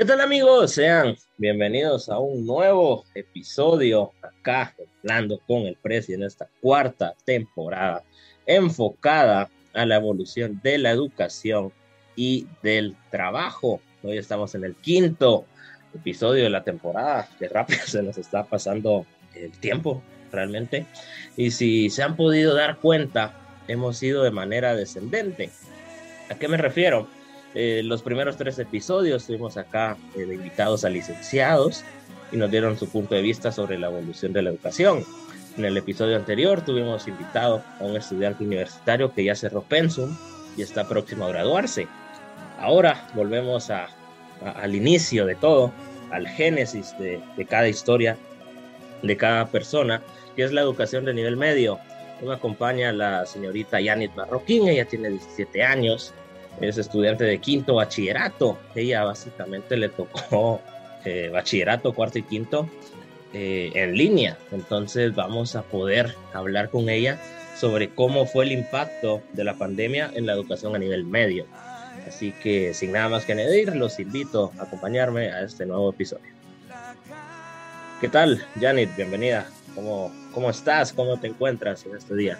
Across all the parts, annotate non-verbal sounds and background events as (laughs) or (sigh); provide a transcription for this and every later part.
¿Qué tal amigos? Sean bienvenidos a un nuevo episodio acá, hablando con el precio en esta cuarta temporada enfocada a la evolución de la educación y del trabajo. Hoy estamos en el quinto episodio de la temporada, que rápido (laughs) se nos está pasando el tiempo realmente. Y si se han podido dar cuenta, hemos ido de manera descendente. ¿A qué me refiero? Eh, los primeros tres episodios tuvimos acá eh, invitados a licenciados y nos dieron su punto de vista sobre la evolución de la educación. En el episodio anterior tuvimos invitado a un estudiante universitario que ya cerró Pensum y está próximo a graduarse. Ahora volvemos a, al inicio de todo, al génesis de, de, cada historia, de cada persona, que es la educación de nivel medio. Me acompaña la señorita Yanit Marroquín, ella tiene 17 años, es estudiante de quinto bachillerato. Ella básicamente le tocó eh, bachillerato, cuarto y quinto eh, en línea. Entonces vamos a poder hablar con ella sobre cómo fue el impacto de la pandemia en la educación a nivel medio. Así que sin nada más que añadir, los invito a acompañarme a este nuevo episodio. ¿Qué tal, Janet? Bienvenida. ¿Cómo, cómo estás? ¿Cómo te encuentras en este día?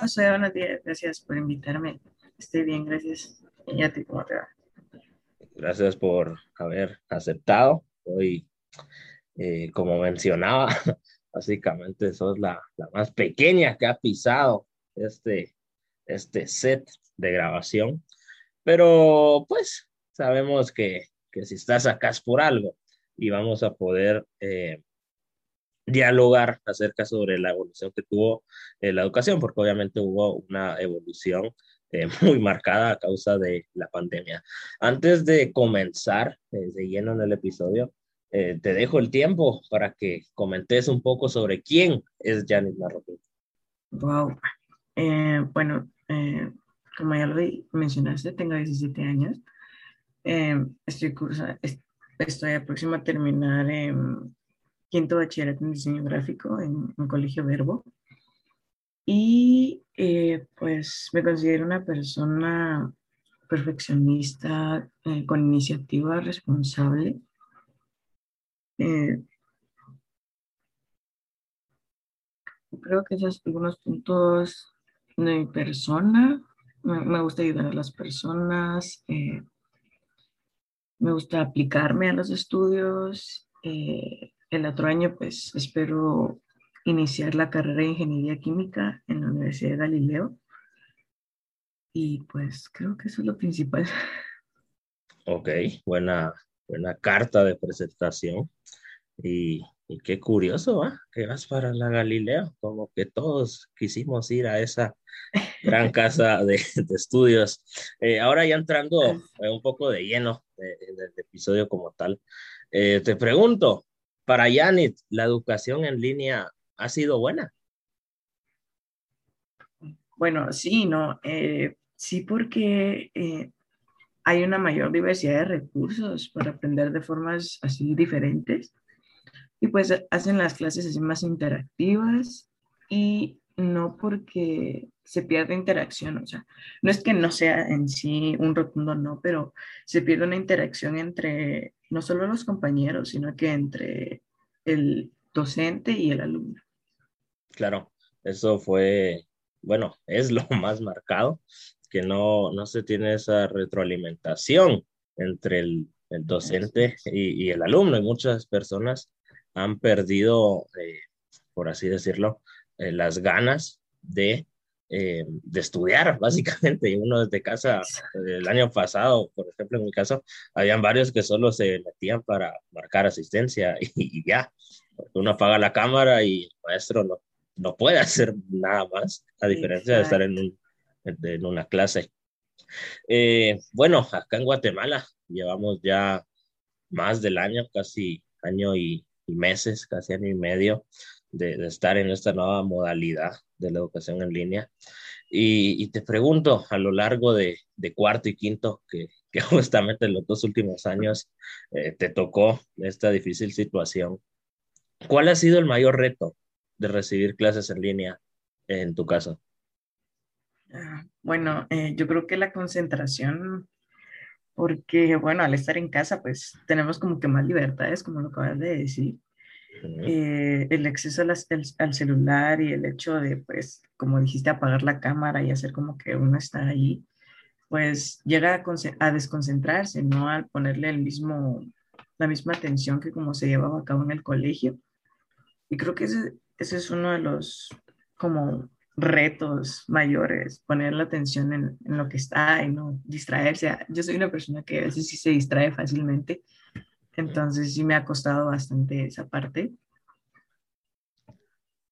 Hola, buenos días. Gracias por invitarme. Estoy bien, gracias. ¿Y a ti cómo te va? Gracias por haber aceptado. Hoy, eh, como mencionaba, (laughs) básicamente sos la, la, más pequeña que ha pisado este, este set de grabación. Pero pues sabemos que, que si estás acá es por algo y vamos a poder eh, dialogar acerca sobre la evolución que tuvo eh, la educación, porque obviamente hubo una evolución eh, (laughs) muy marcada a causa de la pandemia. Antes de comenzar eh, de lleno en el episodio, eh, te dejo el tiempo para que comentes un poco sobre quién es Janis Marroquín. Wow. bueno, como ya lo mencionaste, tengo 17 años. estoy, cursa, estoy próxima a terminar quinto bachillerato en diseño gráfico en un colegio Verbo. Y eh, pues me considero una persona perfeccionista, eh, con iniciativa, responsable. Eh, creo que esos algunos puntos de mi persona. Me, gusta ayudar a las personas. me gusta aplicarme a los estudios. el otro año pues espero iniciar la carrera de Ingeniería Química en la Universidad de Galileo. Y pues creo que eso es lo principal. (laughs) Ok, buena, buena carta de presentación. Y, y qué curioso, ¿va? Que vas para la Galileo, como que todos quisimos ir a esa gran (laughs) casa de, de estudios. Eh, ahora ya entrando un poco de lleno en el episodio como tal, eh, te pregunto, para Yanit, ¿la educación en línea ha sido buena. Bueno, sí, no, eh, sí porque eh, hay una mayor diversidad de recursos para aprender de formas así diferentes y pues hacen las clases así más interactivas y no porque se pierde interacción, o sea, no es que no sea en sí un rotundo no, pero se pierde una interacción entre no solo los compañeros, sino que entre el docente y el alumno. Claro, eso fue, bueno, (laughs) es lo más marcado, que no, no se tiene esa retroalimentación entre el, el docente y, y, el alumno. Y muchas personas han perdido, eh, por así decirlo, eh, las ganas de, eh, de estudiar, (laughs) básicamente. Y uno desde casa, el año pasado, por ejemplo, en mi caso, habían varios que solo se metían para marcar asistencia (laughs) y, y ya. Uno apaga la cámara y el maestro no, no puede hacer nada más, a diferencia de estar en, un, en una clase. Eh, bueno, acá en Guatemala llevamos ya más del año, casi año y, meses, casi año y medio de, de, estar en esta nueva modalidad de la educación en línea. Y, y te pregunto, a lo largo de, de cuarto y quinto, que, que, (laughs) justamente en los dos últimos años eh, te tocó esta difícil situación, ¿cuál ha sido el mayor reto de recibir clases en línea en tu caso? Ah, bueno, eh, yo creo que la concentración porque bueno, al estar en casa, pues tenemos como que más libertades, como lo acabas de decir. Eh, el acceso al celular y el hecho de, pues, como dijiste, apagar la cámara y hacer como que uno está ahí, pues llega a, a desconcentrarse, ¿no? Al ponerle el mismo, la misma atención que como se llevaba a cabo en el colegio. Y creo que ese, ese es uno de los como retos mayores, poner la atención en, en, lo que está y no distraerse. Yo soy una persona que a veces sí se distrae fácilmente, entonces sí me ha costado bastante esa parte.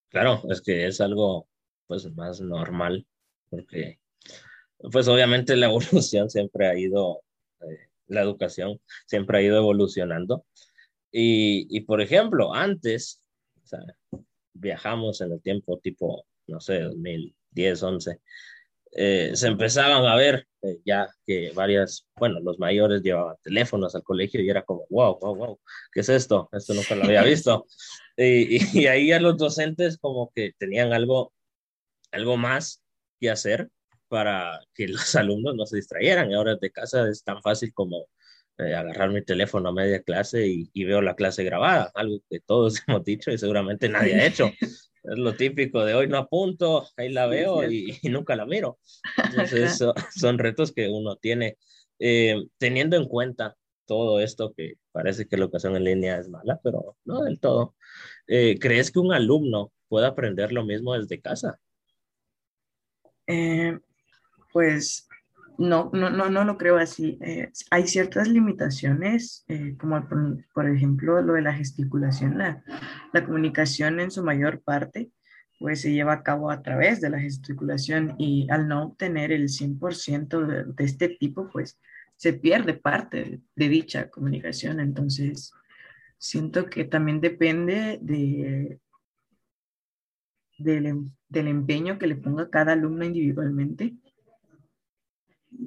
Claro, es que es algo pues más normal, porque pues obviamente la (laughs) evolución siempre ha ido, eh, la educación siempre ha ido evolucionando. Y, y por ejemplo, antes, o sea, viajamos en el tiempo tipo, no sé, 2010, 11, eh, se empezaban a ver eh, ya que varias, bueno, los mayores llevaban teléfonos al colegio y era como, wow, wow, wow, ¿qué es esto? Esto nunca lo había (laughs) visto. y, y, ahí a los docentes como que tenían algo, algo más que hacer para que los (laughs) alumnos no se distrayeran. Y ahora de casa es tan fácil como eh, agarrar mi teléfono a media clase y, y, veo la clase grabada, algo que todos (laughs) hemos dicho y seguramente nadie ha hecho. Es lo típico de hoy no apunto, ahí la veo y, y, nunca la miro. Entonces son, (laughs) son retos que uno tiene. Eh, teniendo en cuenta todo esto que parece que la educación en línea es mala, pero no del todo. Eh, ¿Crees que un alumno puede aprender lo mismo desde casa? Eh, pues no, no, no, no lo creo así. Eh, hay ciertas limitaciones, eh, como por, por, ejemplo lo de la gesticulación, la, la, comunicación en su mayor parte, pues se lleva a cabo a través de la gesticulación y al no obtener el 100% de, de este tipo, pues se pierde parte de dicha comunicación. Entonces, siento que también depende de, del, del empeño que le ponga cada alumno individualmente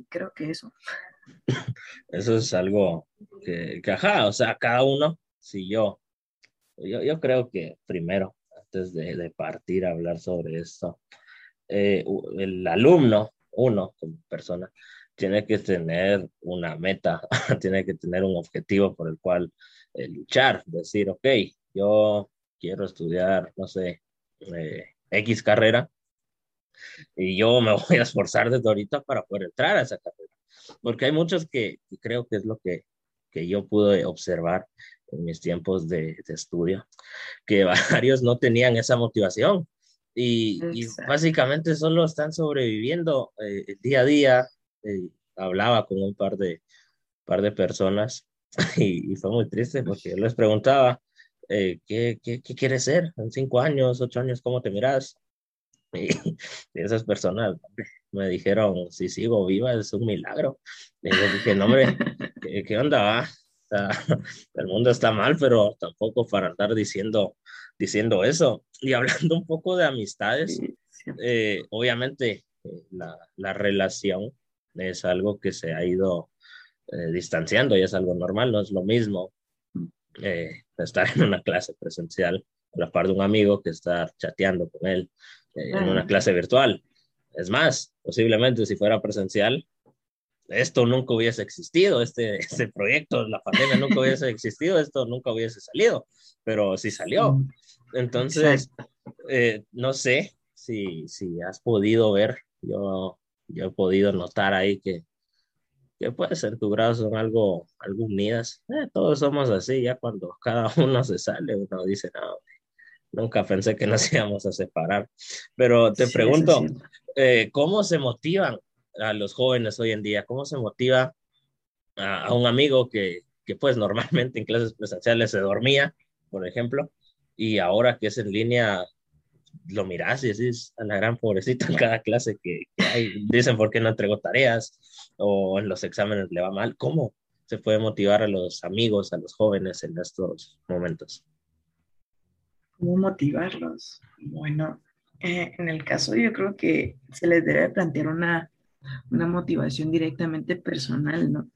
creo que eso. Eso es algo que, ajá, o sea, cada uno, si yo, yo, yo creo que primero, antes de, de partir a hablar sobre esto, eh, el alumno, uno como persona, tiene que tener una meta, (laughs) tiene que tener un objetivo por el cual eh, luchar, decir, ok, yo quiero estudiar, no sé, eh, X carrera, y yo me (laughs) voy a esforzar desde ahorita para poder entrar a esa carrera. Porque hay muchos que, que creo que es lo que, que yo pude observar en mis tiempos de, de estudio, que (laughs) varios no tenían esa motivación y, y básicamente solo están sobreviviendo eh, día a día. Eh, hablaba con un par de, par de personas (laughs) y, y, fue muy triste porque yo les preguntaba, eh, ¿qué, qué, ¿qué, quieres ser en cinco años, ocho años? ¿Cómo te miras? (laughs) Y, esas personas me dijeron, si sigo viva es un milagro. Y yo dije, no, hombre, (laughs) ¿qué, qué onda sea, (laughs) el mundo está mal, pero tampoco para andar diciendo, diciendo eso. Y hablando un poco de amistades, eh, obviamente eh, la, la, relación es algo que se ha ido eh, distanciando y es algo normal, no es lo mismo eh, estar en una clase presencial a la par de un amigo que estar chateando con él en una clase virtual. Es más, posiblemente si fuera presencial, esto nunca hubiese existido, este, (laughs) este proyecto, la pandemia nunca hubiese (laughs) existido, esto nunca hubiese salido, pero sí salió. Entonces, eh, no sé si, si has podido ver, yo, yo he podido notar ahí que, que puede ser tu grado son algo, algo unidas. Eh, todos somos así, ya cuando cada (laughs) uno se sale, uno dice, no, Nunca pensé que nos íbamos a separar. Pero te sí, pregunto, eh, ¿cómo se motivan a los jóvenes hoy en día? ¿Cómo se motiva a, a un amigo que, que, pues normalmente en clases presenciales se dormía, por ejemplo, y ahora que es en línea, lo miras y decís a la gran pobrecita en cada clase que, que hay, dicen por qué no entregó tareas o en los exámenes le va mal. ¿Cómo se puede motivar a los amigos, a los jóvenes en estos momentos? ¿Cómo motivarlos? Bueno, eh, en el caso yo creo que se les debe plantear una, una motivación directamente personal, ¿no?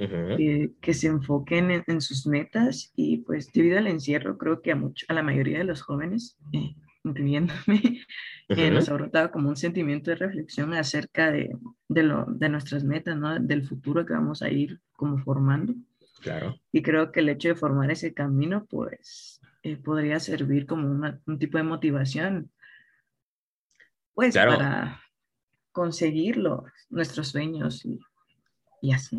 Uh -huh. que, que, se enfoquen en, en, sus metas y pues debido al encierro creo que a, mucho, a la mayoría de los jóvenes eh, incluyéndome, eh, nos ha brotado como un sentimiento de reflexión acerca de, de, lo, de nuestras metas, ¿no? Del futuro que vamos a ir como formando. Claro. Y creo que el hecho de formar ese camino, pues, eh, podría servir como una, un tipo de motivación, pues, para conseguirlo, nuestros sueños y, y así.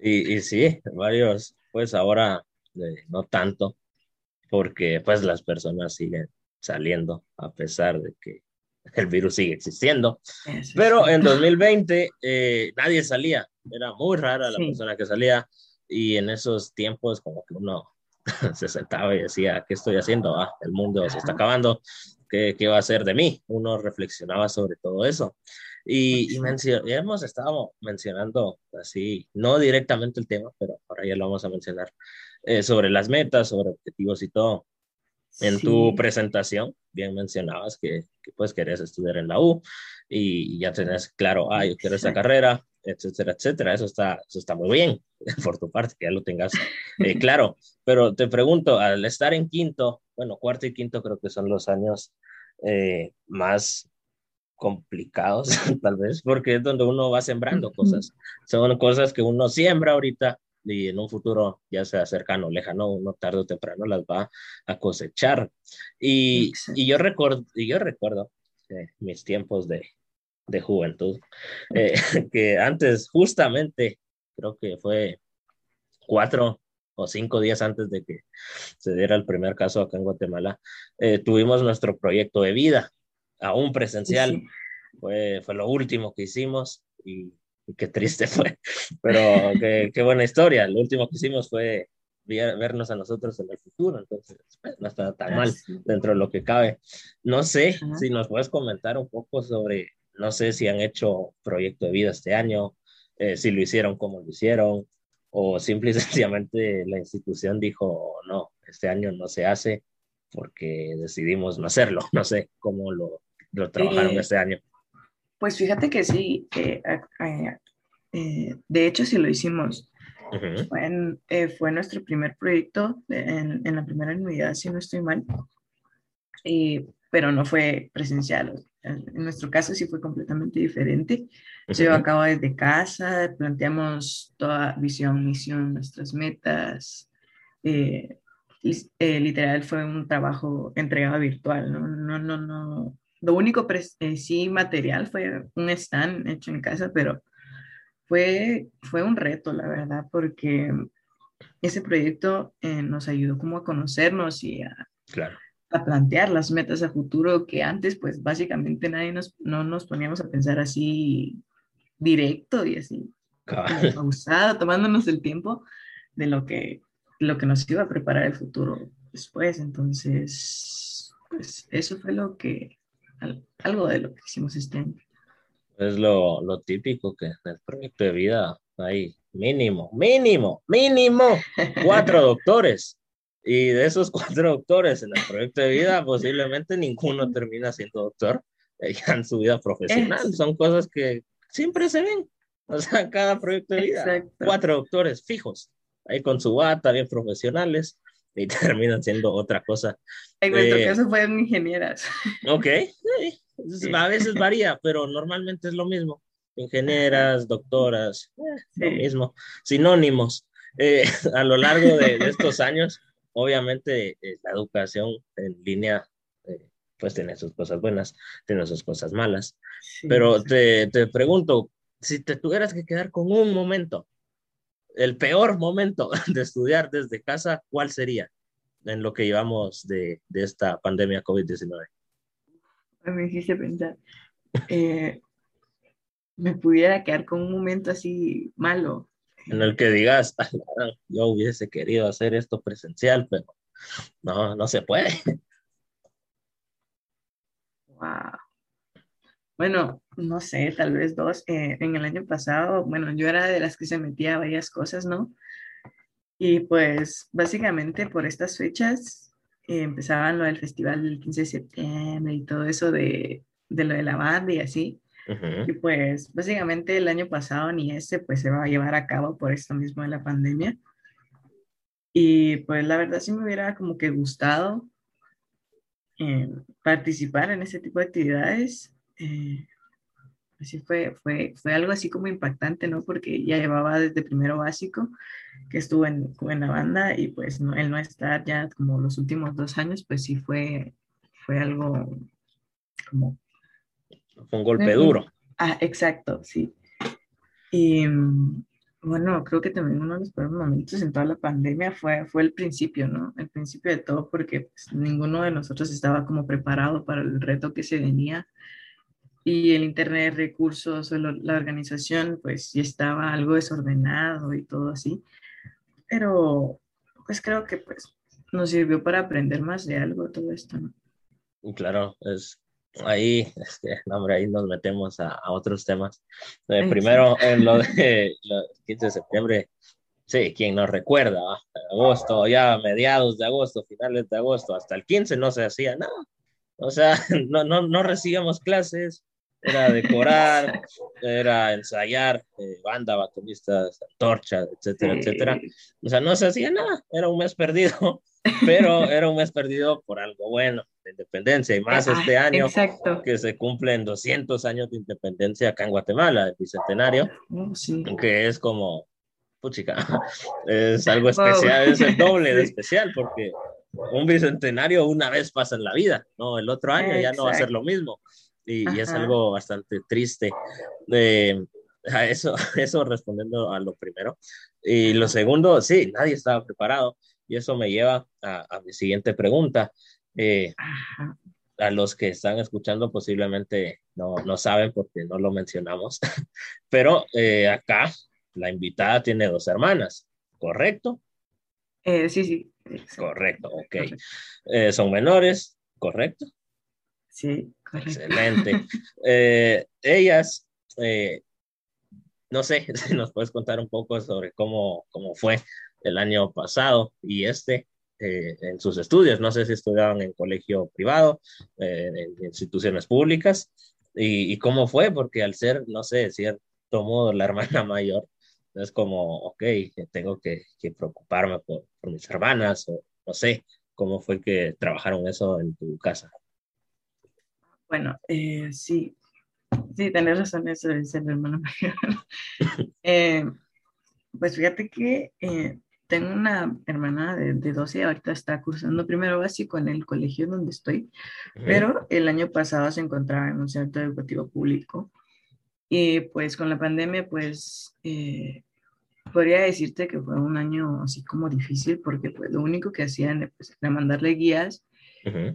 Y, y, sí, varios, pues ahora eh, no tanto, porque pues las personas siguen saliendo a pesar de que el virus sigue existiendo. Pero en 2020 (laughs) eh, nadie salía, era muy rara la persona que salía y en esos tiempos como que uno (laughs) se sentaba y decía, ¿qué estoy haciendo? Ah, el mundo se está acabando, ¿qué, ¿qué va a ser de mí? Uno reflexionaba sobre todo eso. Y, y hemos estado mencionando así, no directamente el tema, pero ahora ya lo vamos a mencionar, eh, sobre las metas, sobre objetivos y todo. En tu presentación, bien mencionabas que, que, pues querías estudiar en la U y ya tenés claro, ah, yo quiero esa carrera, etcétera, etcétera. Eso está, eso está muy bien (laughs) por tu parte, que ya lo tengas eh, claro. Pero te pregunto, al estar en quinto, bueno, cuarto y quinto creo que son los años eh, más complicados, (laughs) tal vez, porque es donde uno va sembrando cosas. Son cosas que uno siembra ahorita y en un futuro, ya sea cercano o lejano, uno tarde o temprano las va a cosechar. Y, y yo, recuerdo, y yo recuerdo eh, mis tiempos de, de juventud, eh, (laughs) que antes justamente, creo que fue cuatro o cinco días antes de que se diera el primer caso acá en Guatemala, eh, tuvimos nuestro proyecto de vida, aún presencial. Fue, fue lo último que hicimos y, qué triste (laughs) fue, pero qué, qué, buena historia. Lo último que hicimos fue vernos a nosotros en el futuro, entonces pues, no está tan mal dentro de lo que cabe. No sé si nos puedes comentar un poco sobre, no sé si han hecho proyecto de vida este año, eh, si lo hicieron, cómo lo hicieron, o simple y (laughs) sencillamente la institución dijo, no, este año no se hace porque decidimos no hacerlo. No sé cómo lo, lo trabajaron eh, este año. Pues fíjate que sí, eh, eh, de hecho sí lo hicimos. fue, fue, nuestro primer proyecto en, en, la primera unidad, si no estoy mal, pero no fue presencial. En nuestro caso sí fue completamente diferente. Se llevó a cabo desde casa, planteamos toda visión, misión, nuestras metas. literal fue un trabajo entregado virtual, ¿no? No, no, no, lo único eh, sí material fue un stand hecho en casa, pero fue, fue un reto, la verdad, porque ese proyecto eh, nos ayudó como a conocernos y a, a, plantear las metas a futuro que antes, pues básicamente nadie nos, no nos poníamos a pensar así directo y así, pausado, tomándonos el tiempo de lo que, lo que nos iba a preparar el futuro después. Entonces, pues eso fue lo que algo de lo que hicimos este año. Es lo, lo típico que en el proyecto de vida hay mínimo, mínimo, mínimo cuatro (laughs) doctores. Y de esos cuatro doctores en el proyecto de vida, posiblemente ninguno termina siendo doctor ya en su vida profesional. Son cosas que siempre se ven. O sea, cada proyecto de vida, cuatro doctores fijos, ahí con su bata, bien profesionales, y (laughs) terminan siendo otra cosa. En nuestro eh, caso fueron ingenieras. Ok, a veces varía, pero normalmente es lo mismo. Ingenieras, doctoras, eh, lo mismo, sinónimos. Eh, (laughs) a lo largo de, estos años, obviamente la educación en línea pues tiene sus cosas buenas, tiene sus cosas malas. Pero te, te pregunto, si te tuvieras que quedar con un momento el peor momento (laughs) de estudiar desde casa, ¿cuál sería en lo que llevamos de, de esta pandemia COVID-19? Me hiciste pensar. Eh, me pudiera quedar con un momento así malo. En el que digas, yo hubiese querido hacer esto presencial, pero no, no se puede. Wow. Bueno, no sé, tal vez dos. Eh, en el año pasado, bueno, yo era de las que se metía a varias cosas, ¿no? Y pues básicamente por estas fechas eh, empezaban lo del festival del 15 de septiembre y todo eso de, de lo de la banda y así. Y pues básicamente el año pasado ni ese pues se va a llevar a cabo por esto mismo de la pandemia. Y pues la verdad sí me hubiera como que gustado participar en ese tipo de actividades. Así fue, fue, fue algo así como impactante, ¿no? Porque ya llevaba desde primero básico que estuvo en, en la banda y pues no, el no estar ya como los últimos dos años, pues sí fue, fue algo como... Fue un golpe duro. Ah, exacto, sí. Y bueno, creo que también uno de los peores momentos en toda la pandemia fue, fue el principio, ¿no? El principio de todo, porque pues, ninguno de nosotros estaba como preparado para el reto que se venía. Y el Internet, recursos, la organización, pues ya estaba algo desordenado y todo así. Pero pues creo que pues nos sirvió para aprender más de algo todo esto, ¿no? Claro, es ahí, este, hombre, ahí nos metemos a, otros temas. Eh, primero, en lo de 15 de septiembre, sí, quien nos recuerda, agosto, ya mediados de agosto, finales de agosto, hasta el 15 no se hacía nada. O sea, (laughs) no, no, no recibíamos clases, era decorar, era ensayar, eh, banda, bateristas, torcha, etcétera, etcétera. O sea, no se hacía nada, era un mes perdido, (laughs) pero era un mes perdido por algo bueno de independencia y más este año que se cumplen 200 años de independencia acá en Guatemala, el bicentenario, oh, que es como, puchica, (laughs) es algo especial, es el doble de (laughs) especial porque un bicentenario una vez pasa en la vida, ¿no? El otro año ya no va a ser lo mismo y, es algo bastante triste. Eh, a eso, (laughs) eso respondiendo a lo primero. Y lo segundo, sí, nadie estaba preparado. Y eso me lleva a, a mi siguiente pregunta. Eh, a los que están escuchando posiblemente no, no saben porque no lo mencionamos, (laughs) pero eh, acá la invitada tiene dos hermanas, ¿correcto? Eh, sí, sí. Correcto, ok. son menores, ¿correcto? Sí, correcto. Excelente. ellas, no sé (laughs) si nos puedes contar un poco sobre cómo, cómo fue el año pasado y este eh, en sus estudios. No sé si estudiaban en colegio privado, eh, en instituciones públicas, y, cómo fue, porque al ser, no sé, de cierto modo, la (laughs) hermana mayor, es como, ok, tengo que, preocuparme por, mis hermanas, o no sé, cómo fue que trabajaron eso en tu casa. Bueno, eh, sí, sí, tenés razón, eso de ser hermana mayor. (laughs) pues fíjate que tengo una hermana de, de 12 ahorita está cursando primero básico en el colegio donde estoy, pero el año pasado se encontraba en un centro educativo público y pues con la pandemia pues eh, podría decirte que fue un año así como difícil porque pues lo único que hacían pues, era mandarle guías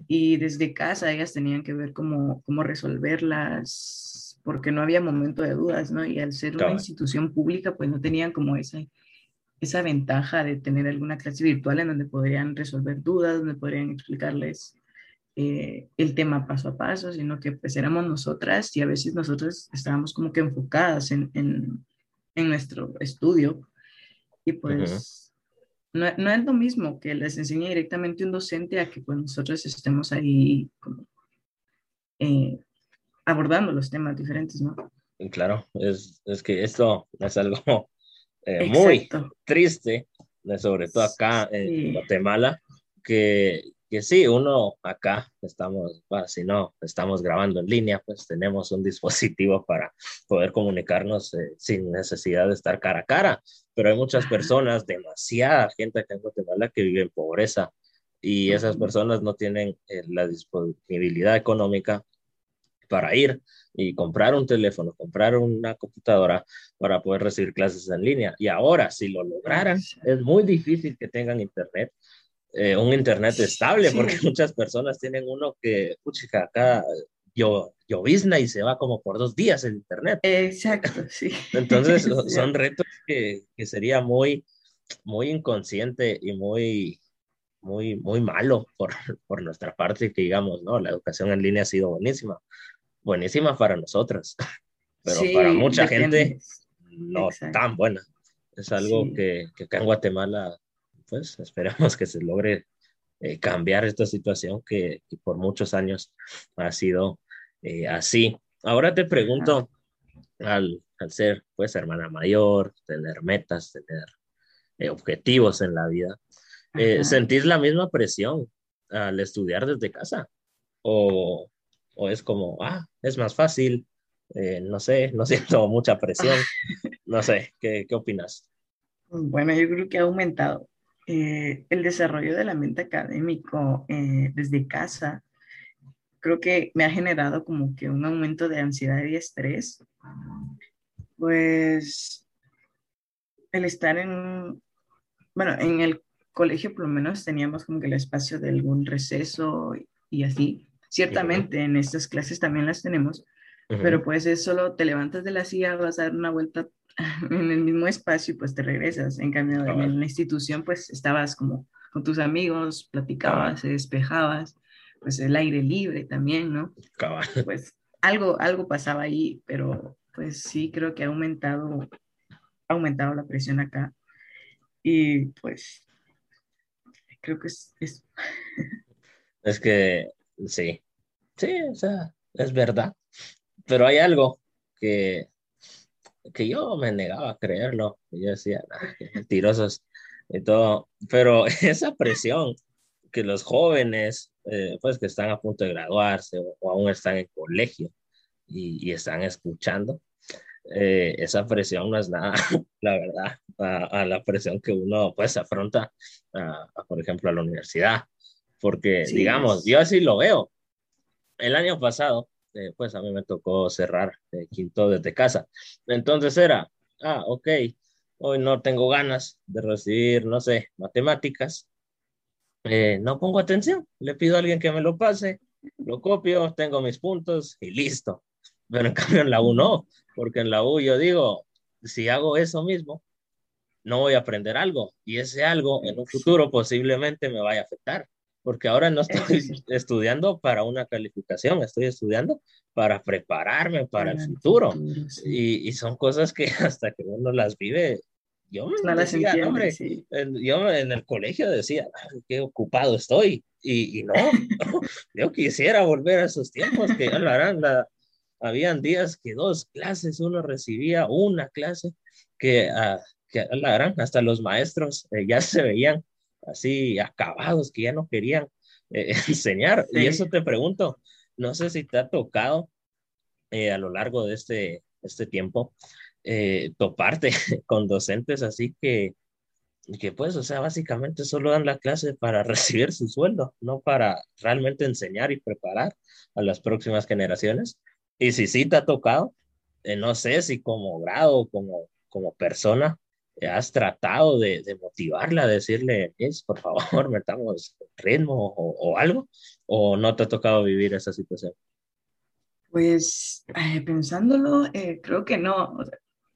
y desde casa ellas tenían que ver cómo, cómo resolverlas porque no había momento de dudas, ¿no? Y al ser una institución pública pues no tenían como esa esa ventaja de tener alguna clase virtual en donde podrían resolver dudas, donde podrían explicarles eh, el tema paso a paso, sino que pues éramos nosotras y a veces nosotros estábamos como que enfocadas en, en, en nuestro estudio. Y pues no, no, es lo mismo que les enseñe directamente un docente a que pues nosotros estemos ahí como, eh, abordando los temas diferentes, ¿no? Claro, es, es que esto es algo (laughs) eh, muy triste, sobre todo acá en Guatemala, que, que sí, uno acá estamos, si no, estamos grabando en línea, pues tenemos un dispositivo (laughs) para poder comunicarnos eh, sin necesidad de estar cara a cara, pero hay muchas personas, demasiada gente acá en Guatemala que vive en pobreza y esas personas no tienen eh, la disponibilidad económica para ir y comprar un teléfono, comprar una computadora para poder recibir clases en línea. Y ahora, si lo lograran, es muy difícil que tengan internet, eh, un internet estable, porque (laughs) muchas personas tienen uno que, pucha, acá yo, llovizna y se va como por dos días el internet. Exacto, (laughs) sí. Entonces, (laughs) son retos que, que sería muy, muy inconsciente y muy, muy, muy malo por, por nuestra parte, que digamos, ¿no? La educación en línea ha sido buenísima, buenísima para nosotras, pero para mucha gente no tan buena. Es algo que, que, acá en Guatemala, pues esperamos que se logre eh, cambiar esta situación que, por muchos años ha sido eh, así. Ahora te pregunto, al, al, ser pues hermana mayor, tener metas, tener eh, objetivos en la vida, ¿sentís la misma presión al estudiar desde casa? o, o es como, ah, es más fácil, no sé, no (laughs) siento mucha presión, no sé, ¿qué, qué opinas? Bueno, yo creo que ha aumentado eh, el desarrollo del ambiente académico eh, desde casa. Creo que me ha generado como que un aumento de ansiedad y estrés. Pues el estar en, bueno, en el colegio por lo menos teníamos como que el espacio de algún receso y así. Ciertamente en estas clases también las tenemos, pero pues es solo te levantas de la silla, vas a dar una vuelta (laughs) en el mismo espacio y pues te regresas. En cambio, en la institución pues estabas como con tus amigos, platicabas, se despejabas, pues el aire libre también, ¿no? Pues algo, algo pasaba ahí, pero pues sí creo que ha aumentado, ha aumentado la presión acá. Y pues creo que es... Es, (laughs) es que sí, sí, o sea, es verdad. Pero hay algo que, que yo me negaba a creerlo. Yo decía, mentirosos y todo. Pero (laughs) esa presión que los jóvenes, eh, pues que están a punto de graduarse o, aún están en colegio y, y están escuchando, eh, esa presión no es nada, (laughs) la verdad, a, la presión que uno pues afronta, a, por ejemplo, a la universidad. Porque, digamos, yo así lo veo. El año pasado, eh, pues a mí me tocó cerrar eh, quinto desde casa. Entonces era, ah, ok, hoy no tengo ganas de recibir, no sé, matemáticas. no pongo atención, le pido a alguien que me lo pase, lo copio, tengo mis puntos y listo. Pero en (laughs) cambio en la U no, porque en la U yo digo, si hago eso mismo, no voy a aprender algo y ese algo en un futuro posiblemente me vaya a afectar, porque ahora no estoy estudiando para una calificación, estoy estudiando para prepararme para el futuro. Y, y, son cosas que (laughs) hasta que uno las vive, yo me decía, hombre, yo en el colegio decía, qué ocupado estoy. Y, y (laughs) no, yo quisiera volver a esos tiempos que ya lo harán la, habían días que dos clases, uno recibía una clase que, uh, que la gran, hasta los maestros eh, ya se veían así acabados, que ya no querían eh, (laughs) enseñar. Y eso te pregunto, no sé si te ha tocado eh, a lo largo de este, este tiempo toparte (laughs) con docentes así que, que pues, o sea, básicamente solo dan la clase para (laughs) recibir su sueldo, no para realmente enseñar y preparar a las próximas generaciones. Y si sí te ha tocado, eh, no sé si como grado, como, como persona, eh, has tratado de, de, motivarla, decirle, es, por favor, (laughs) metamos ritmo o, algo, o no te ha tocado vivir esa situación? Pues eh, pensándolo, creo que no.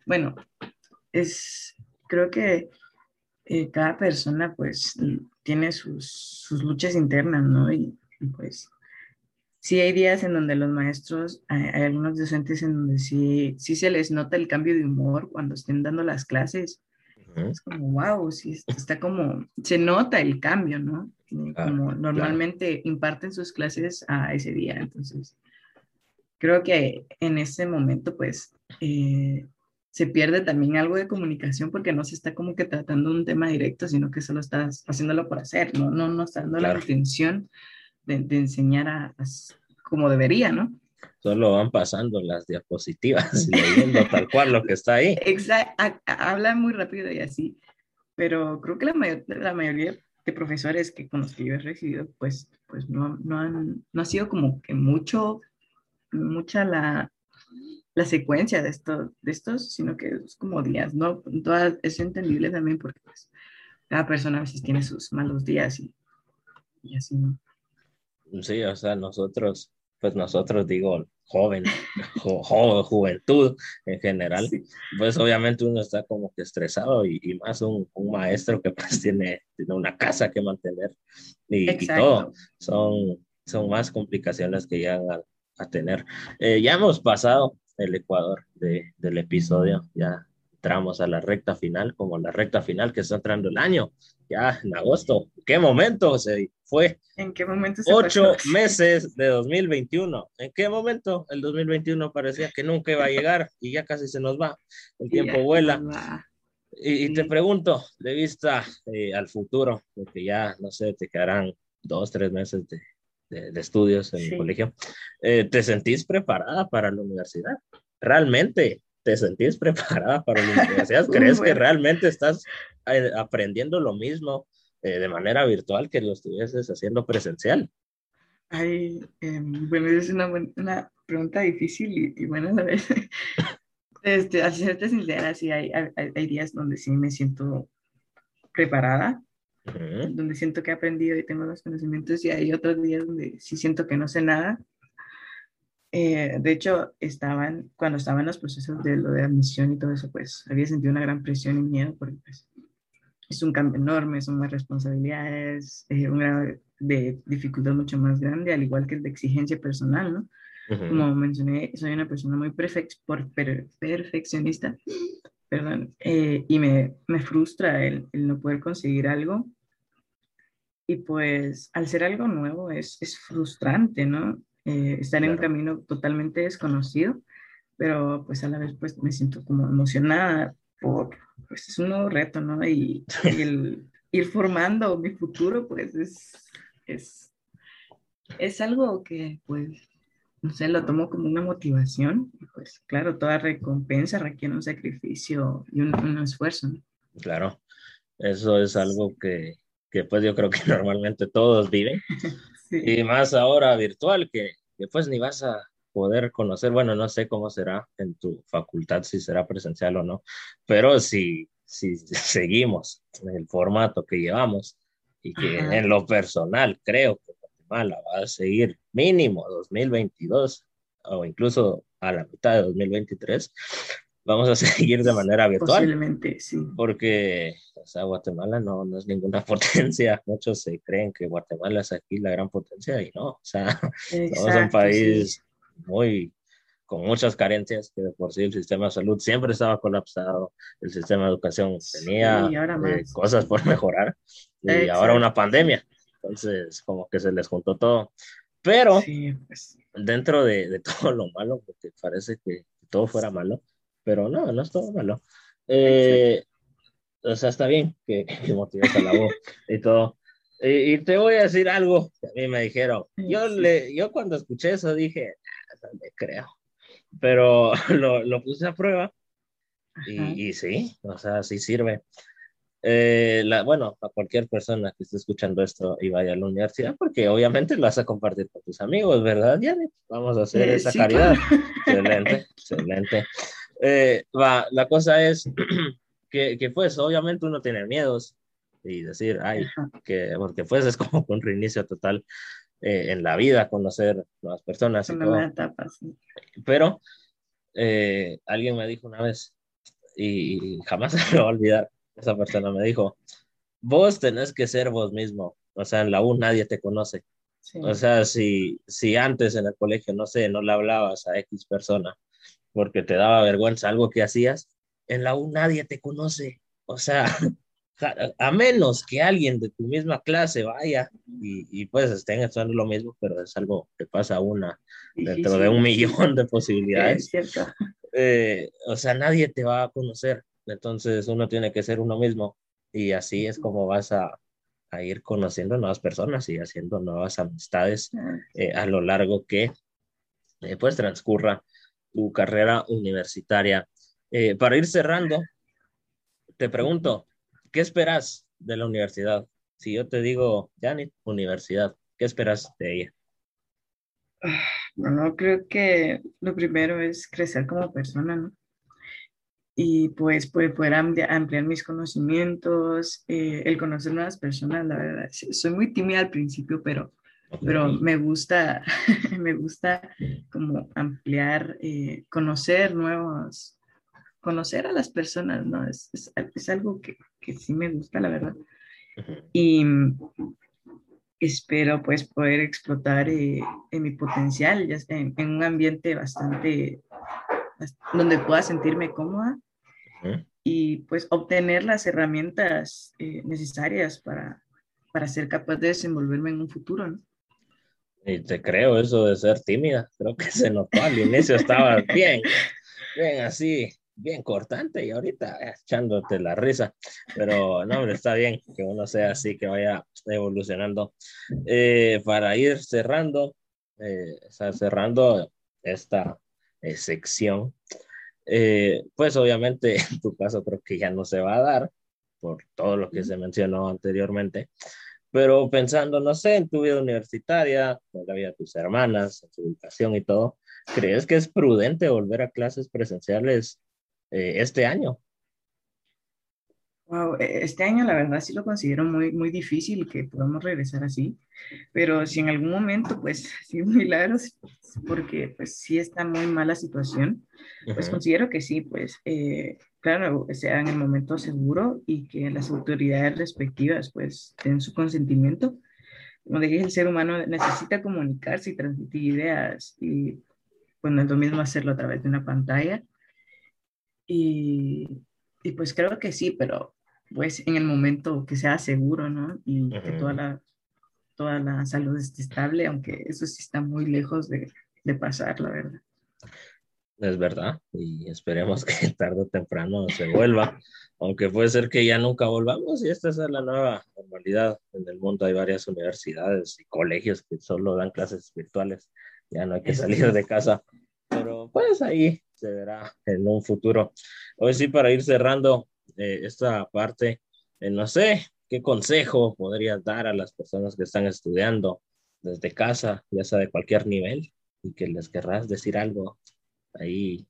bueno, es, creo que cada persona pues tiene sus, sus luchas internas, ¿no? y pues sí hay días en donde los maestros, hay, algunos docentes en donde sí, sí se les nota el cambio de humor cuando estén dando las clases. Es como, wow, sí, está como, se nota el cambio, ¿no? Como normalmente imparten sus clases a ese día. Entonces, creo que en ese momento, pues, eh, se pierde también algo de comunicación porque no se está como que tratando un tema directo, sino que solo estás haciéndolo por hacer, ¿no? No, no está dando la atención de, enseñar a, como debería, ¿no? Solo van pasando las diapositivas leyendo tal cual lo que está ahí. Exacto, habla muy rápido y así, pero creo que la, la mayoría de profesores que con los que yo he recibido, pues, pues no, no, han, no ha sido como que mucho, mucha la, la secuencia de, esto, de estos, sino que es como días, ¿no? Todas, es entendible también porque pues, cada persona a veces tiene sus malos días y, y así, ¿no? Sí, o sea, nosotros, pues nosotros digo, joven, (laughs) juventud en general, pues obviamente uno está como que estresado y, más un, un, maestro que pues (laughs) tiene, tiene una casa que mantener y, todo, son, son más complicaciones que llegan a, a tener. Eh, ya hemos pasado el Ecuador de, del episodio, ya entramos a la recta final, como la recta final que está entrando el año, ya en agosto. ¿Qué momento se fue? ¿En qué momento se Ocho meses de 2021. ¿En qué momento? El 2021 parecía que nunca iba a llegar y ya casi se nos va. El tiempo vuela. Y, te pregunto, de vista eh, al futuro, porque ya, no sé, te quedarán dos, tres meses de, de, estudios en el colegio, eh, ¿te sentís preparada para la universidad? ¿Realmente te sentís preparada para la universidad? (laughs) ¿Crees que realmente estás aprendiendo lo mismo de manera virtual que lo estuvieses haciendo presencial? Ay, em, bueno, es una, una, pregunta difícil y, y buena a la vez. (laughs) Este, a serte sincera, sí, hay, hay, hay, días donde sí me siento preparada, donde siento que he aprendido y tengo los conocimientos, y hay otros días donde sí siento que no sé nada. Eh, de hecho, estaban, cuando estaba en los procesos de lo de admisión y todo eso, pues había sentido una gran presión y miedo, porque pues, es un cambio enorme, son más responsabilidades, eh, un grado de dificultad mucho más grande, al igual que el de exigencia personal, ¿no? Como mencioné, soy una persona muy por, perfeccionista, perdón, eh, y me, me frustra el, el, no poder conseguir algo. Y pues al ser algo nuevo es, es frustrante, ¿no? Eh, estar en un camino totalmente desconocido, pero pues a la vez pues me siento como emocionada por, pues es un nuevo reto, ¿no? Y, y el ir formando mi futuro pues es, es, es algo que pues no sé, lo tomo como una motivación. Pues claro, toda recompensa requiere un sacrificio y un, esfuerzo. Claro, eso es algo que, que, pues yo creo que (laughs) normalmente todos viven. (laughs) Y más ahora virtual, que, que pues ni vas a poder conocer, bueno, no sé cómo será en tu facultad, si será presencial o no, pero si, si (laughs) seguimos el formato que llevamos y que en lo personal creo que Guatemala va a seguir mínimo 2022 o incluso a la mitad de 2023, vamos a (laughs) seguir de manera virtual. Posiblemente, sí. Porque, o sea, Guatemala no, no es ninguna (laughs) potencia. Muchos se creen que Guatemala es aquí la gran potencia y no. O sea, somos un país muy con muchas carencias, que de por sí el sistema de salud siempre estaba colapsado, el sistema de educación tenía eh, cosas por mejorar, y ahora una pandemia. Entonces, como que se les juntó todo. Pero pues. dentro de, de, (laughs) todo lo malo, porque parece que todo fuera malo, pero no, no es todo malo. Eh, o sea, está bien que, que motives a la voz y todo. Y, te voy a decir algo que a mí me dijeron. Yo, le, yo cuando escuché eso dije, creo. Pero (laughs) lo, lo puse a prueba y, y, sí, o sea, sí sirve. Eh, la, bueno, a cualquier persona que esté escuchando esto y vaya a la universidad, porque obviamente lo vas a compartir con tus amigos, ¿verdad, Janet? Vamos a hacer eh, esa caridad. (laughs) Excelente, excelente. Eh, va, la cosa es (clears throat) que, que, pues, obviamente uno tiene miedos y decir, ay, que, porque pues es como un reinicio total en la vida, conocer nuevas personas. Y todo. Pero alguien me dijo una vez, y jamás (laughs) se me va a olvidar, esa persona me dijo, vos tenés que ser vos mismo, o sea, en la U nadie te conoce. O sea, si, si antes en el colegio, no sé, no le hablabas a X persona porque te daba vergüenza algo que hacías, en la U nadie te conoce. O sea, (laughs) a menos que alguien de tu misma clase vaya y, y pues estén haciendo lo mismo, pero es algo que pasa una dentro de un millón de posibilidades. Eh, o sea, nadie te va a conocer. Entonces uno tiene que ser uno mismo y así es como vas a, ir conociendo nuevas personas y haciendo nuevas amistades eh, a lo largo que eh, pues transcurra tu carrera universitaria. Eh, para ir cerrando, te pregunto, ¿qué esperas de la universidad? Si yo te digo, Janet, universidad, ¿qué esperas de ella? Bueno, creo que lo primero es crecer como persona, ¿no? y pues poder ampliar, mis conocimientos, eh, el conocer nuevas personas, la verdad. Soy muy tímida al principio, pero, pero me gusta, (laughs) me gusta como ampliar, eh, conocer nuevos, conocer a las personas, ¿no? Es, es, algo que, que, sí me gusta, la verdad. Y espero pues poder explotar eh, en mi potencial, ya en, en un ambiente bastante donde pueda sentirme cómoda y pues obtener las herramientas eh, necesarias para, para ser capaz de desenvolverme en un futuro, ¿no? Y te creo eso de ser tímida, creo que se notó al inicio, estaba bien, bien así, bien cortante y ahorita eh, echándote la risa, pero no, está bien que uno sea así, que vaya evolucionando. Eh, para ir cerrando, eh, cerrando esta sección, pues obviamente (laughs) en tu caso creo que ya no se va a dar por todo lo que se mencionó anteriormente, pero pensando, no sé, en tu vida universitaria, en la vida de tus hermanas, en tu educación y todo, ¿crees que es prudente volver a clases presenciales eh, este año? Wow, e, este año la verdad sí lo considero muy, muy difícil que podamos regresar así, pero si en algún momento pues (laughs) sí milagros, porque pues sí está muy mala situación, pues considero que sí, pues eh, claro, sea en el momento seguro y que las autoridades respectivas pues den su consentimiento. Como dije, el ser humano necesita comunicarse y transmitir ideas y pues no es lo mismo hacerlo a través de una pantalla. Y, y pues creo que sí, pero pues en el momento que sea seguro, ¿no? Y que toda la, toda la salud esté estable, aunque eso sí está muy lejos de, de pasar, la verdad es verdad, y esperemos que (laughs) tarde o temprano se vuelva, aunque puede ser que ya nunca volvamos y esta es la nueva normalidad. En el mundo hay varias universidades y colegios que solo dan clases virtuales, ya no hay que salir de casa, pero pues ahí se verá en un futuro. Hoy sí, para ir cerrando eh, esta parte, eh, no sé, ¿qué consejo podrías dar a las personas que están estudiando desde casa, ya sea de cualquier nivel, y que les querrás decir algo ahí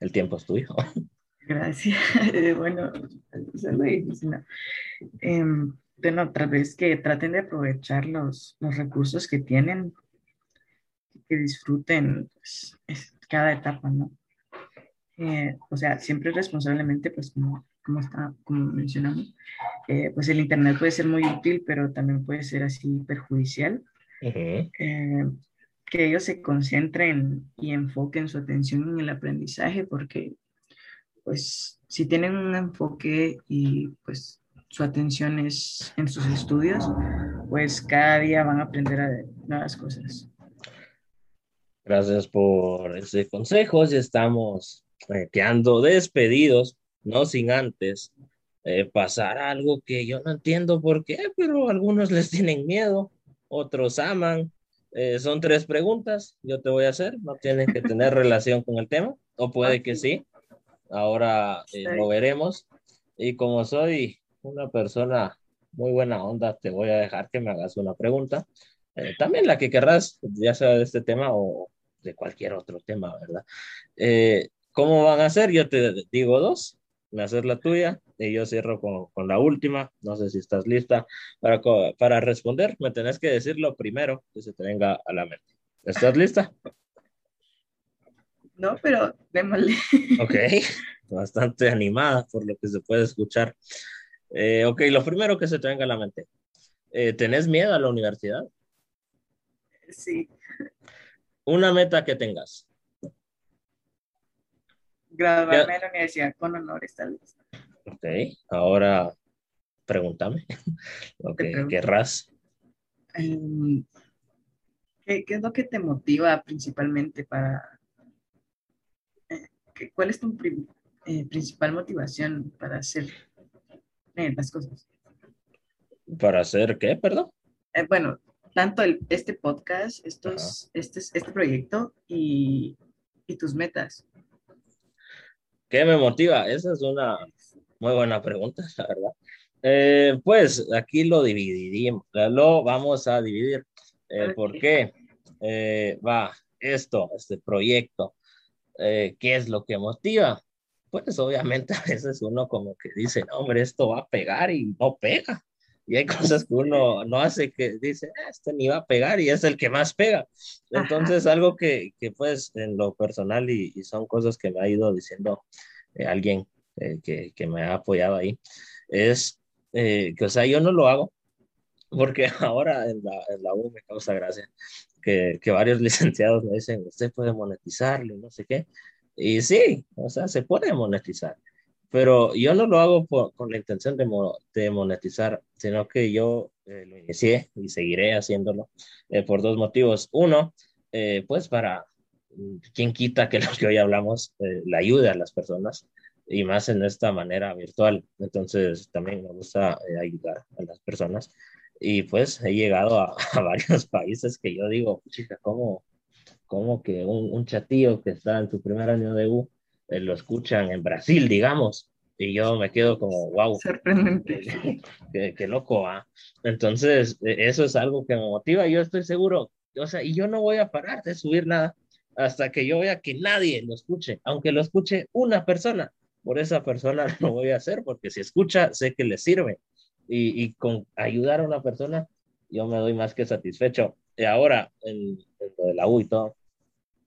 el tiempo es tuyo. (laughs) Gracias. (laughs) bueno, es difícil. Em, bueno, otra vez que traten de aprovechar los, los recursos que tienen, que disfruten pues, cada etapa, ¿no? Eh, o sea, siempre responsablemente, pues como, como, está, como mencionamos, eh, pues el Internet puede ser muy útil, pero también puede ser así perjudicial que ellos se concentren y enfoquen su atención en el aprendizaje porque pues si tienen un enfoque y pues su atención es en sus estudios, pues cada día van a aprender a nuevas cosas. Gracias por ese consejo. Ya estamos eh, quedando despedidos, no sin antes eh, pasar algo que yo no entiendo por qué, pero algunos les tienen miedo, otros aman, eh, son tres preguntas, yo te voy a hacer, no tienen que tener (laughs) relación con el tema, o puede que sí, ahora eh, lo veremos. Y como soy una persona muy buena onda, te voy a dejar que me hagas una pregunta. Eh, también la que querrás, ya sea de este tema o de cualquier otro tema, ¿verdad? ¿Cómo van a ser? Yo te digo dos me haces la tuya y yo cierro con, con, la última. No sé si estás lista para, para responder. Me tenés que decir lo primero que se te venga a la mente. ¿Estás lista? No, pero démosle. Ok, (laughs) bastante animada por lo que se puede escuchar. Eh, ok, lo primero que se te venga a la mente. Eh, ¿Tenés miedo a la universidad? Sí. Una meta que tengas graduarme de la universidad con honores, tal vez. Ok, ahora pregúntame (laughs) lo que querrás. Em, ¿qué, es lo que te motiva principalmente para... Eh, ¿Cuál es tu eh, principal motivación para hacer eh, las cosas? ¿Para hacer qué, perdón? bueno, tanto el, este podcast, estos, este, este proyecto y, y tus metas. ¿Qué me motiva? Esa es una muy buena pregunta, (laughs) la verdad. Eh, pues aquí lo dividiríamos, lo vamos a dividir. Eh, ¿Por qué? Eh, va, esto, este proyecto, ¿qué es lo que motiva? Pues obviamente (laughs) a veces uno como que dice, no, hombre, esto va a pegar y no pega. Y hay (laughs) cosas que uno no hace que dice, ah, este ni va a pegar y es el que más pega. Entonces, algo que, que, pues en lo personal y, y, son cosas que me ha ido diciendo eh, alguien eh, que, que, me ha apoyado ahí, es eh, que, o sea, yo no lo hago porque (laughs) ahora en la, en la U me causa gracia que, que varios (laughs) licenciados me dicen, usted puede monetizarlo y no sé qué. Y sí, o sea, se puede monetizar pero yo no lo hago con la intención de, monetizar, sino que yo eh, lo inicié y seguiré haciéndolo eh, por dos motivos. Uno, eh, pues para quién quita que (laughs) lo que hoy hablamos le ayude a las personas y más en esta manera virtual. Entonces también me gusta ayudar a las personas y pues he llegado a, (laughs) varios países que yo digo, chica, ¿cómo, cómo que un, un, chatillo que está en su primer año de U lo escuchan en Brasil, digamos? Y yo me quedo como, wow. Sorprendente. (laughs) Qué, qué, loco, ¿ah? Entonces, e, eso es algo que me motiva. Yo estoy seguro, o sea, y yo no voy a parar de subir nada hasta que yo vea que nadie lo escuche, aunque lo escuche una persona. Por esa persona (laughs) lo voy a hacer, porque si escucha, sé que le sirve. Y, y con ayudar a una persona, yo me doy más que satisfecho. Y ahora, en, lo de la U y todo,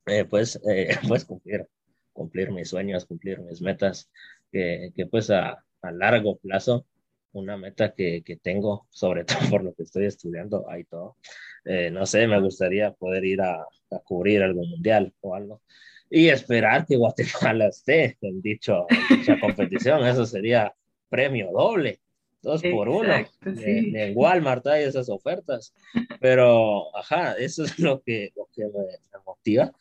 eh, pues, eh, (laughs) pues cumplir, cumplir mis sueños, cumplir mis metas, que, que pues a, a largo plazo una meta que, que, tengo, sobre (laughs) todo por lo que estoy estudiando, ahí todo. Eh, no sé, me gustaría poder ir a, a, cubrir algo mundial o algo y esperar que Guatemala esté en, dicho, dicha (laughs) competición. Eso sería premio doble, dos por uno. Sí. En Walmart hay esas ofertas, pero ajá, eso es lo que, lo que me, me motiva.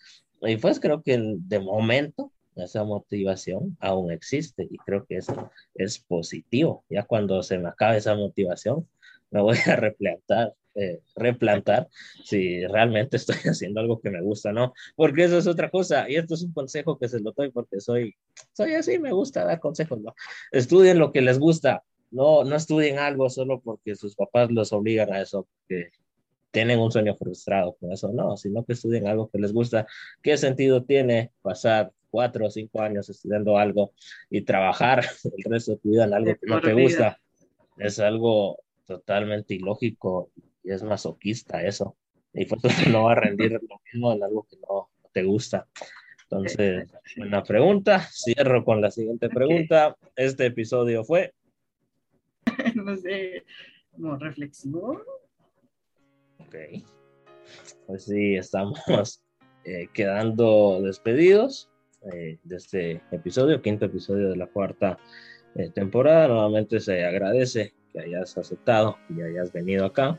Y pues creo que de momento esa motivación aún existe y creo que eso es positivo. Ya cuando se me acabe esa motivación, me voy a replantar, eh, replantar si realmente estoy (laughs) haciendo algo que me gusta, ¿no? Porque eso es otra cosa y esto es un consejo que se lo doy porque soy, soy así, me gusta dar consejos, ¿no? Estudien lo que les gusta, no, no estudien algo solo porque sus papás los obligan a eso, porque tienen un sueño frustrado con eso, no, sino que estudien algo que les gusta. ¿Qué sentido tiene pasar cuatro o cinco años estudiando algo y trabajar (laughs) el resto de tu vida en algo que no te gusta, es algo totalmente ilógico y es masoquista eso. Y por eso (laughs) no va a rendir lo mismo en algo que no te gusta. Entonces, una pregunta. Cierro con la siguiente pregunta. Este episodio fue. (laughs) no sé, como reflexivo. Ok. Pues sí, estamos (laughs) eh, quedando despedidos. Eh, de este episodio, quinto episodio de la cuarta eh, temporada. Nuevamente se agradece que hayas aceptado y hayas venido acá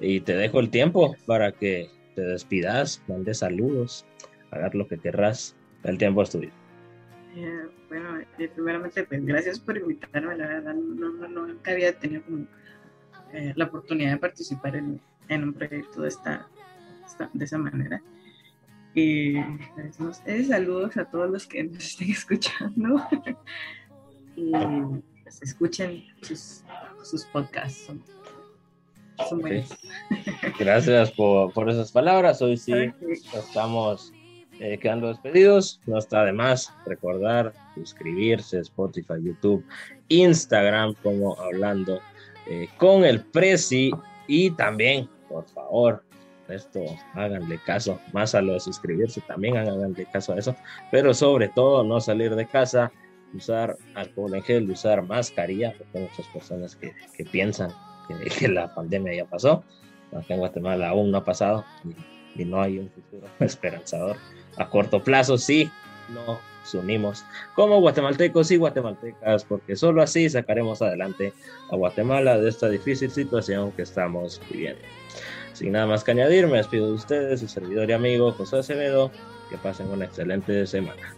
y te dejo el tiempo para que te despidas, mandes saludos, hagas lo que querrás. El tiempo es tuyo. Eh, bueno, eh, primeramente, pues gracias por invitarme. La verdad, no, no, no nunca había tenido como, eh, la oportunidad de participar en, en un proyecto de esta, esta, de esa manera. Y pues, saludos a todos los que nos estén (laughs) escuchando. y pues, escuchen sus, sus podcasts. Son, son buenos. (laughs) Gracias por, por, esas palabras. Hoy sí estamos eh, quedando despedidos. No está de más recordar suscribirse Spotify, YouTube, Instagram, como hablando eh, con el Prezi. Y también, por favor, esto háganle caso, más a lo de suscribirse, también háganle caso a eso, pero sobre todo no salir de casa, usar alcohol en gel, usar mascarilla, porque hay muchas personas que, que piensan que, que, la pandemia ya pasó, acá en Guatemala aún no ha pasado y, y no hay un futuro esperanzador. A corto plazo sí, nos unimos como guatemaltecos y guatemaltecas, porque solo así sacaremos adelante a Guatemala de esta difícil situación que estamos viviendo. Sin nada más que añadir, me despido de ustedes, su servidor y amigo José Acevedo. Que pasen una excelente semana.